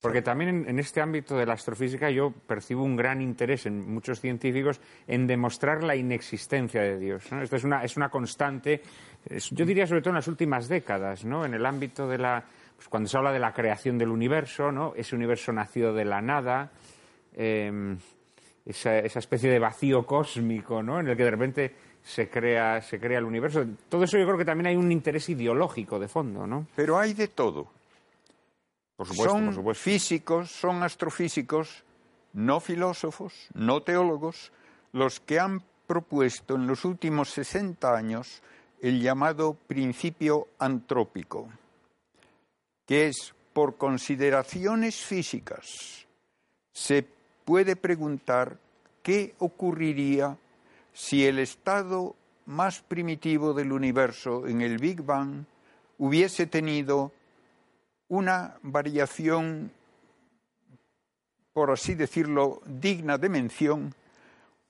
Porque también en, este ámbito de la astrofísica yo percibo un gran interés en muchos científicos en demostrar la inexistencia de Dios. Esto es una, es una constante, yo diría sobre todo en las últimas décadas, ¿no? en el ámbito de la. Pues cuando se habla de la creación del universo, ¿no? ese universo nacido de la nada, em, esa, esa, especie de vacío cósmico ¿no? en el que de repente se crea, se crea el universo. Todo eso yo creo que también hay un interés ideológico de fondo. ¿no? Pero hay de todo son físicos, son astrofísicos, no filósofos, no teólogos, los que han propuesto en los últimos 60 años el llamado principio antrópico, que es por consideraciones físicas se puede preguntar qué ocurriría si el estado más primitivo del universo en el Big Bang hubiese tenido una variación, por así decirlo, digna de mención,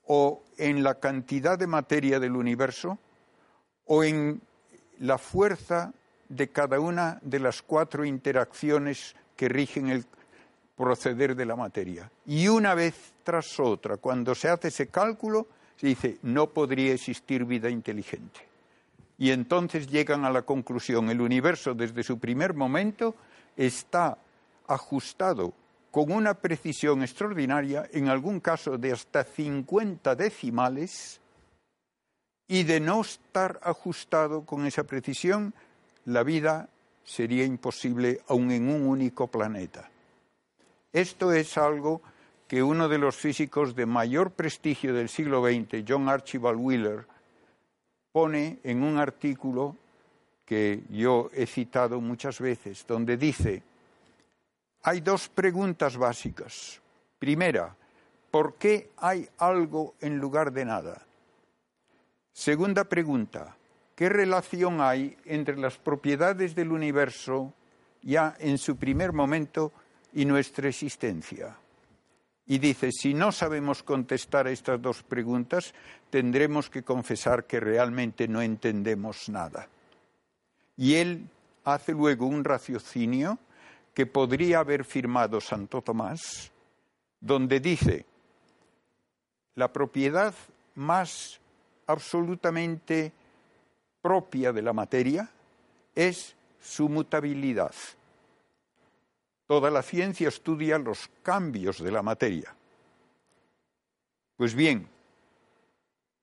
o en la cantidad de materia del universo, o en la fuerza de cada una de las cuatro interacciones que rigen el proceder de la materia. Y una vez tras otra, cuando se hace ese cálculo, se dice, no podría existir vida inteligente. Y entonces llegan a la conclusión, el universo desde su primer momento está ajustado con una precisión extraordinaria, en algún caso de hasta 50 decimales, y de no estar ajustado con esa precisión, la vida sería imposible aun en un único planeta. Esto es algo que uno de los físicos de mayor prestigio del siglo XX, John Archibald Wheeler, pone en un artículo que yo he citado muchas veces, donde dice, hay dos preguntas básicas. Primera, ¿por qué hay algo en lugar de nada? Segunda pregunta, ¿qué relación hay entre las propiedades del universo ya en su primer momento y nuestra existencia? Y dice, si no sabemos contestar a estas dos preguntas, tendremos que confesar que realmente no entendemos nada. Y él hace luego un raciocinio que podría haber firmado Santo Tomás, donde dice, la propiedad más absolutamente propia de la materia es su mutabilidad. Toda la ciencia estudia los cambios de la materia. Pues bien,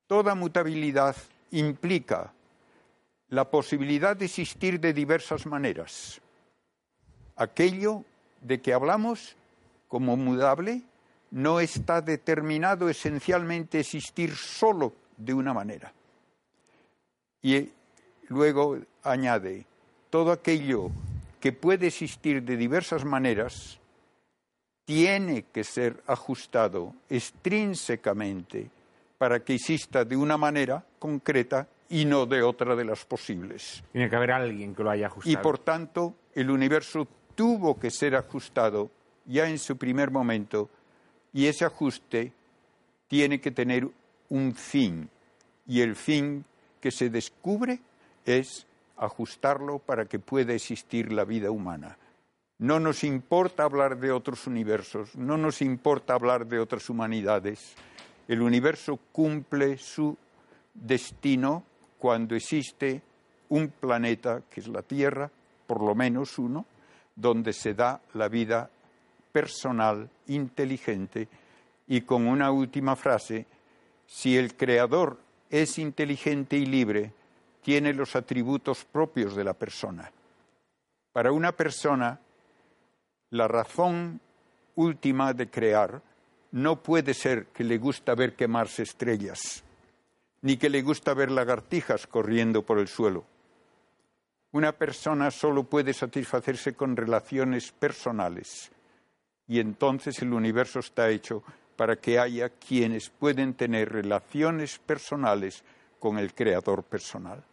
toda mutabilidad implica la posibilidad de existir de diversas maneras. Aquello de que hablamos como mudable no está determinado esencialmente existir solo de una manera. Y luego añade, todo aquello que puede existir de diversas maneras tiene que ser ajustado extrínsecamente para que exista de una manera concreta y no de otra de las posibles. Tiene que haber alguien que lo haya ajustado. Y por tanto, el universo tuvo que ser ajustado ya en su primer momento y ese ajuste tiene que tener un fin. Y el fin que se descubre es ajustarlo para que pueda existir la vida humana. No nos importa hablar de otros universos, no nos importa hablar de otras humanidades. El universo cumple su destino cuando existe un planeta, que es la Tierra, por lo menos uno, donde se da la vida personal, inteligente, y con una última frase, si el Creador es inteligente y libre, tiene los atributos propios de la persona. Para una persona, la razón última de crear no puede ser que le gusta ver quemarse estrellas ni que le gusta ver lagartijas corriendo por el suelo. Una persona solo puede satisfacerse con relaciones personales y entonces el universo está hecho para que haya quienes pueden tener relaciones personales con el creador personal.